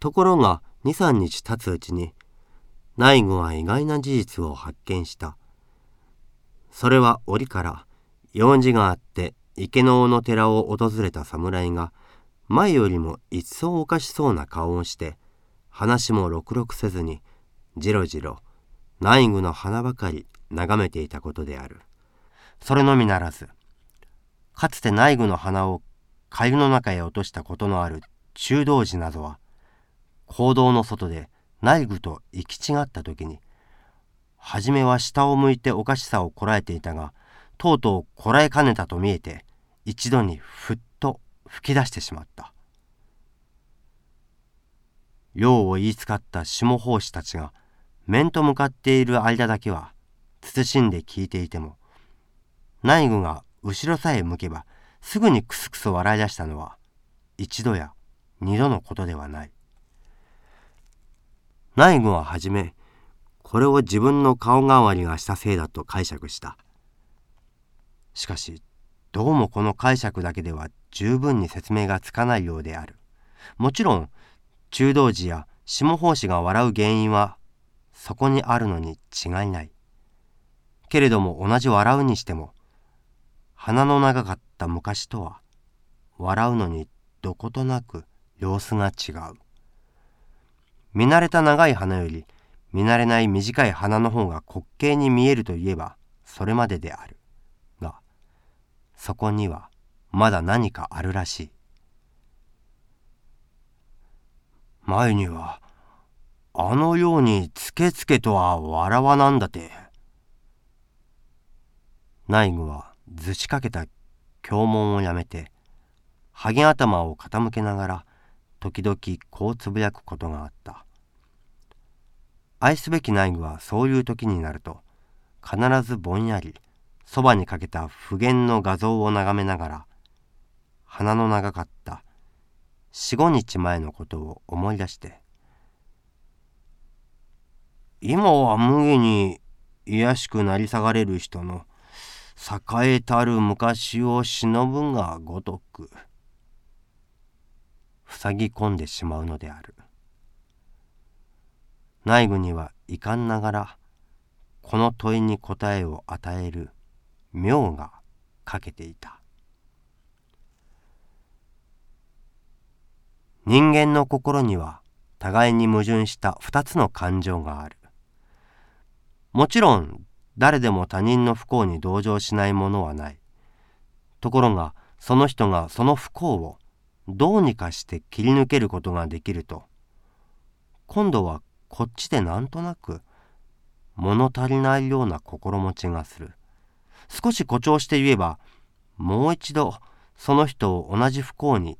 ところが23日経つうちに内具は意外な事実を発見した。それは折から用事があって池の尾の寺を訪れた侍が前よりも一層おかしそうな顔をして話もろくろくせずにじろじろ内具の花ばかり眺めていたことである。それのみならずかつて内具の花を粥の中へ落としたことのある中道寺などは行動の外で内具と行き違った時に初めは下を向いておかしさをこらえていたがとうとうこらえかねたと見えて一度にふっと吹き出してしまった。用を言いつかった下法師たちが面と向かっている間だけは慎んで聞いていても内具が後ろさえ向けばすぐにクスクス笑い出したのは一度や二度のことではない。内具ははじめこれを自分の顔代わりがしたせいだと解釈した。しかしどうもこの解釈だけでは十分に説明がつかないようである。もちろん中道寺や下法師が笑う原因はそこにあるのに違いない。けれども同じ笑うにしても鼻の長かった昔とは笑うのにどことなく様子が違う。見慣れた長い鼻より見慣れない短い鼻の方が滑稽に見えるといえばそれまでである。がそこにはまだ何かあるらしい。前にはあのようにつけつけとは笑わなんだて。内具はずしかけた経文をやめてハゲ頭を傾けながら時々こうつぶやくことがあった。愛すべき内具はそういう時になると必ずぼんやりそばにかけた普賢の画像を眺めながら鼻の長かった四五日前のことを思い出して今は無下に卑しくなり下がれる人の栄えたる昔を忍ぶがごとく塞ぎ込んでしまうのである。内部には遺憾ながらこの問いに答えを与える妙がかけていた。人間の心には互いに矛盾した二つの感情がある。もちろん誰でも他人の不幸に同情しないものはない。ところがその人がその不幸をどうにかして切り抜けることができると今度はこっちでなんとなく物足りないような心持ちがする。少し誇張して言えばもう一度その人を同じ不幸に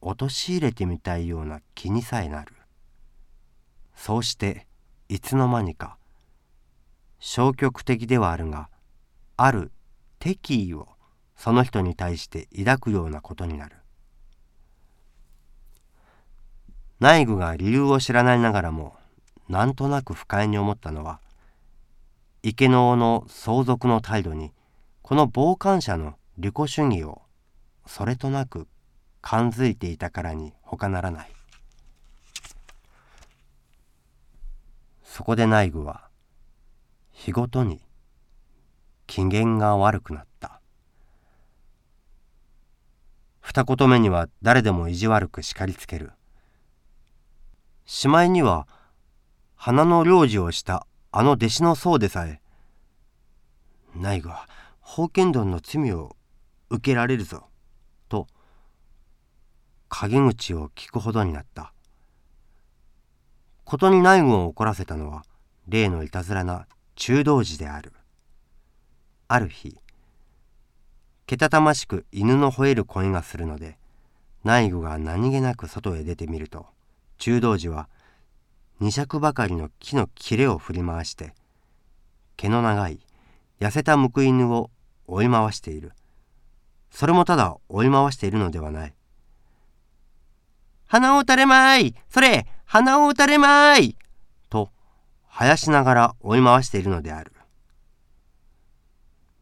陥れてみたいような気にさえなる。そうしていつの間にか消極的ではあるがある敵意をその人に対して抱くようなことになる。内具が理由を知らないながらもなんとなく不快に思ったのは池の尾の相続の態度にこの傍観者の利己主義をそれとなく感づいていたからに他ならない。そこで内具は日ごとに機嫌が悪くなった。二言目には誰でも意地悪く叱りつける。しまいには花の領事をしたあの弟子の僧でさえないが宝剣丼の罪を受けられるぞと陰口を聞くほどになった。ことに内軍を怒らせたのは例のいたずらな中道寺である。ある日けたたましく犬の吠える声がするので内具が何気なく外へ出てみると中道寺は二尺ばかりの木の切れを振り回して毛の長い痩せた報い犬を追い回している。それもただ追い回しているのではない。鼻を打たれまい！それ鼻を打たれまい！と生やしながら追い回しているのである。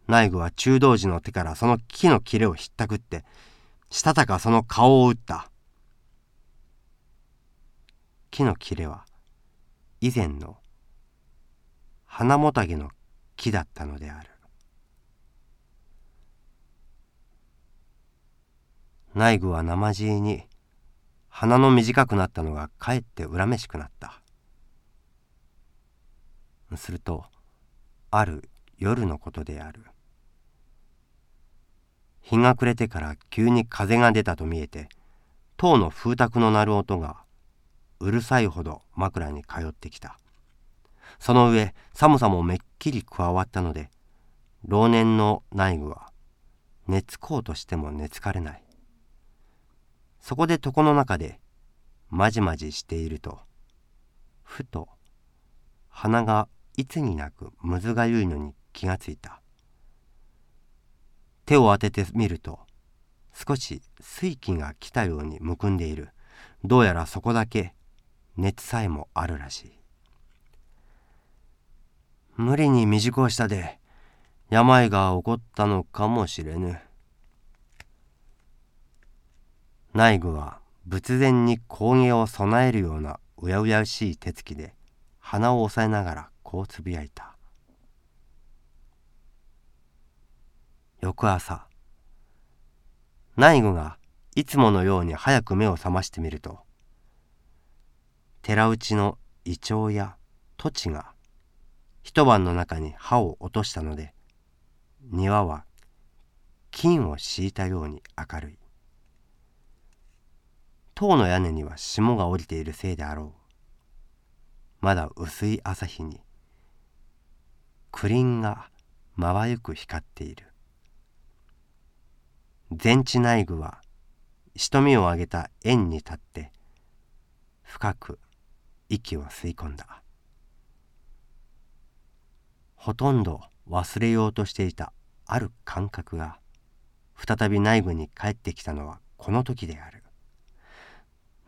内具は中道寺の手からその木の切れをひったくってしたたかその顔を打った。木の切れは以前の花もたげの木だったのである。内具は生地に鼻の短くなったのがかえって恨めしくなった。するとある夜のことである。日が暮れてから急に風が出たと見えて塔の風卓の鳴る音がうるさいほど枕に通ってきた。その上寒さもめっきり加わったので老年の内具は寝つこうとしても寝つかれない。そこで床の中でまじまじしているとふと鼻がいつになくむずがゆいのに気がついた。手を当ててみると少し水気が来たようにむくんでいる。どうやらそこだけ熱さえもあるらしい。無理に未熟をしたで病が起こったのかもしれぬ。内具は仏前に工芸を備えるようなうやうやしい手つきで鼻を押さえながらこうつぶやいた。翌朝内具がいつものように早く目を覚ましてみると寺内のイチョウや土地が一晩の中に歯を落としたので庭は金を敷いたように明るい。塔の屋根には霜が降りているせいであろう。まだ薄い朝日にクリンがまばゆく光っている。全地内具は瞳を上げた円に立って深く息を吸い込んだ。ほとんど忘れようとしていたある感覚が再び内部に帰ってきたのはこの時である。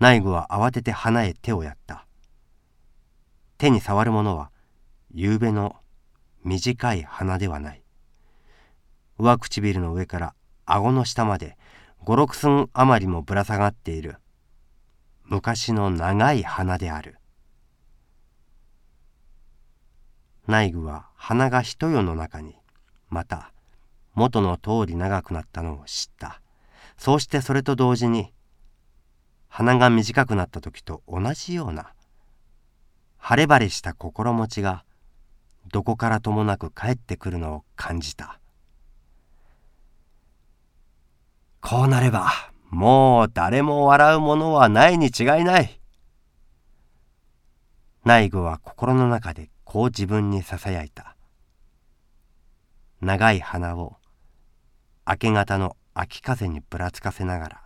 内部は慌てて鼻へ手をやった。手に触るものは夕べの短い鼻ではない。上唇の上から顎の下まで五六寸余りもぶら下がっている。昔の長い鼻である。内具は鼻が一夜の中にまた元の通り長くなったのを知った。そうしてそれと同時に鼻が短くなった時と同じような晴れ晴れした心持ちがどこからともなく帰ってくるのを感じた。こうなればもう誰も笑うものはないに違いない。内具は心の中でこう自分にささやいた。長い鼻を明け方の秋風にぶらつかせながら